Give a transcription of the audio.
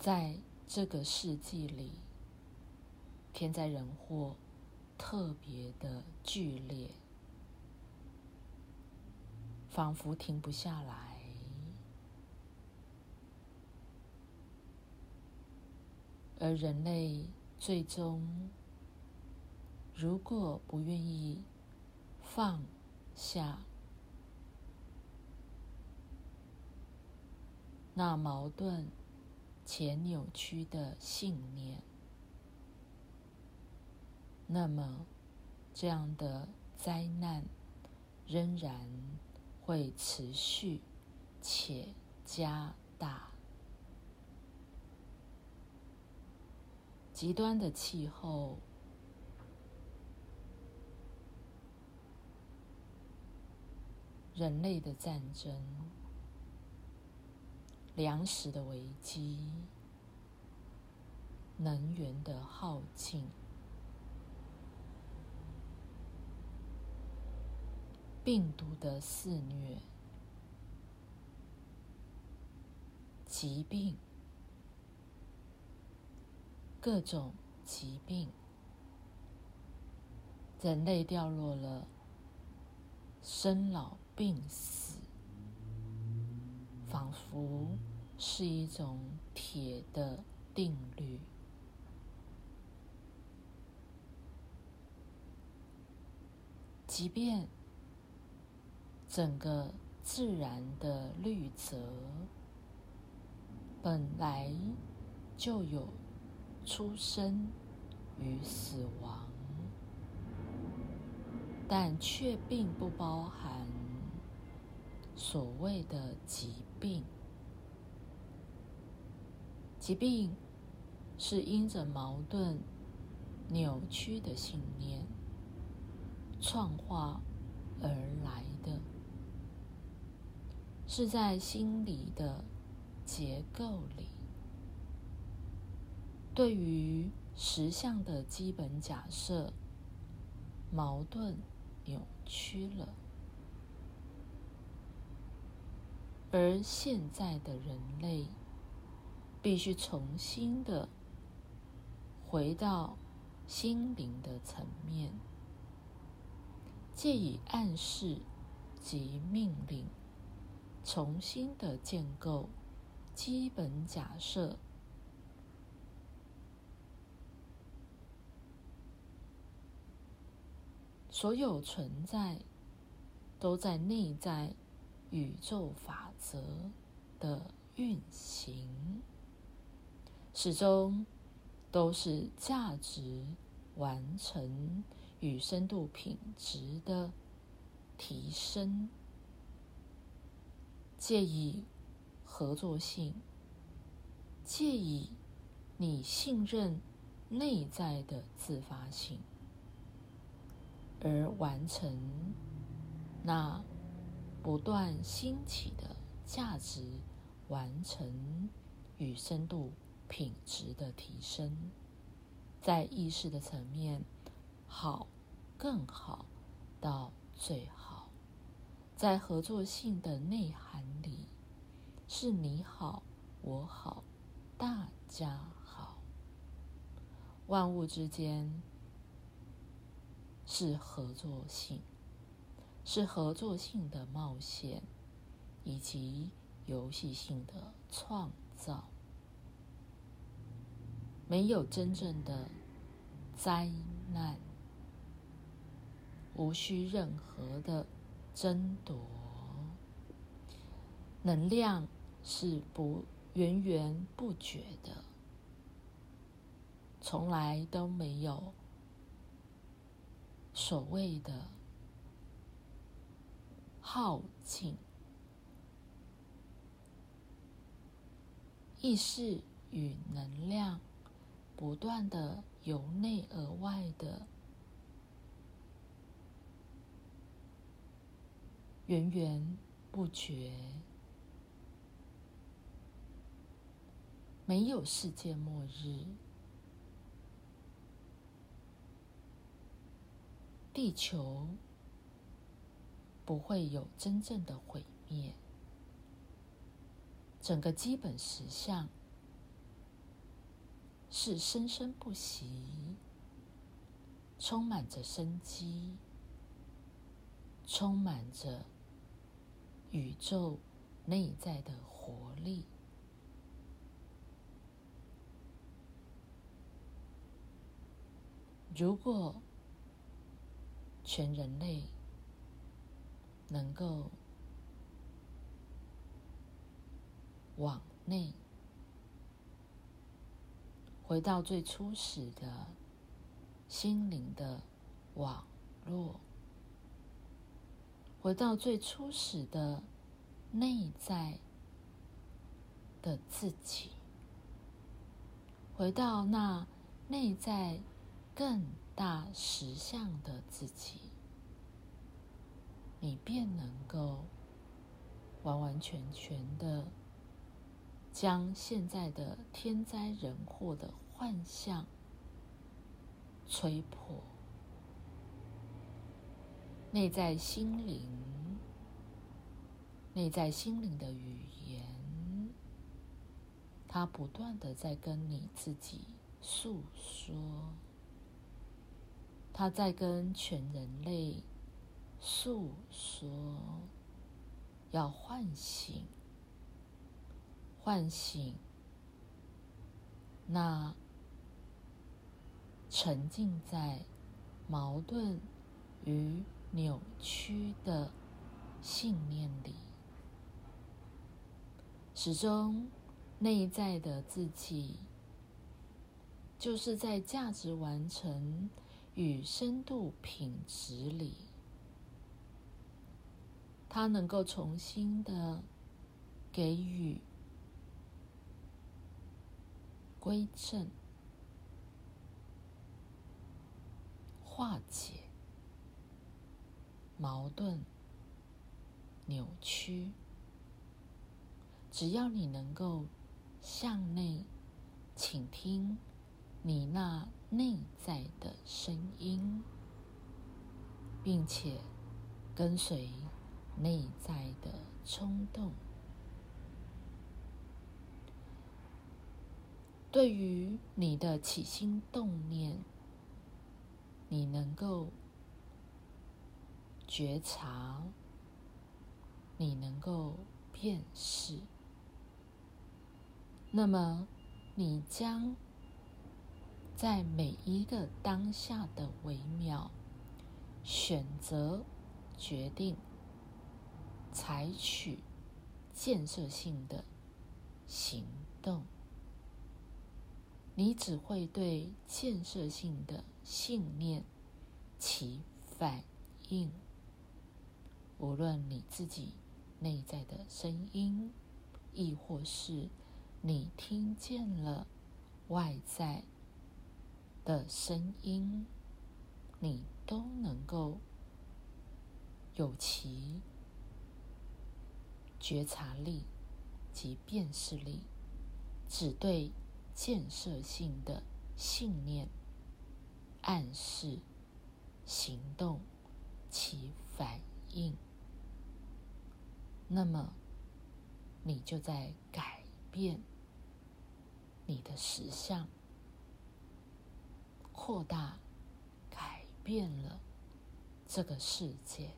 在这个世纪里，天灾人祸特别的剧烈，仿佛停不下来。而人类最终，如果不愿意放下那矛盾且扭曲的信念，那么这样的灾难仍然会持续且加大。极端的气候，人类的战争，粮食的危机，能源的耗尽，病毒的肆虐，疾病。各种疾病，人类掉落了生老病死，仿佛是一种铁的定律。即便整个自然的律则本来就有。出生与死亡，但却并不包含所谓的疾病。疾病是因着矛盾、扭曲的信念创化而来的，是在心理的结构里。对于实相的基本假设，矛盾扭曲了，而现在的人类必须重新的回到心灵的层面，借以暗示及命令，重新的建构基本假设。所有存在都在内在宇宙法则的运行，始终都是价值完成与深度品质的提升，借以合作性，借以你信任内在的自发性。而完成那不断兴起的价值，完成与深度品质的提升，在意识的层面，好更好到最好，在合作性的内涵里，是你好我好大家好，万物之间。是合作性，是合作性的冒险，以及游戏性的创造。没有真正的灾难，无需任何的争夺。能量是不源源不绝的，从来都没有。所谓的耗尽，意识与能量不断的由内而外的源源不绝，没有世界末日。地球不会有真正的毁灭，整个基本实相是生生不息，充满着生机，充满着宇宙内在的活力。如果全人类能够往内回到最初始的心灵的网络，回到最初始的内在的自己，回到那内在。更大实相的自己，你便能够完完全全的将现在的天灾人祸的幻象吹破。内在心灵，内在心灵的语言，它不断的在跟你自己诉说。他在跟全人类诉说，要唤醒、唤醒那沉浸在矛盾与扭曲的信念里，始终内在的自己，就是在价值完成。与深度品质里，他能够重新的给予归正、化解矛盾、扭曲。只要你能够向内倾听。你那内在的声音，并且跟随内在的冲动，对于你的起心动念，你能够觉察，你能够辨识，那么你将。在每一个当下的微妙，选择、决定、采取建设性的行动，你只会对建设性的信念起反应。无论你自己内在的声音，亦或是你听见了外在。的声音，你都能够有其觉察力及辨识力，只对建设性的信念、暗示、行动起反应，那么你就在改变你的实相。扩大，改变了这个世界。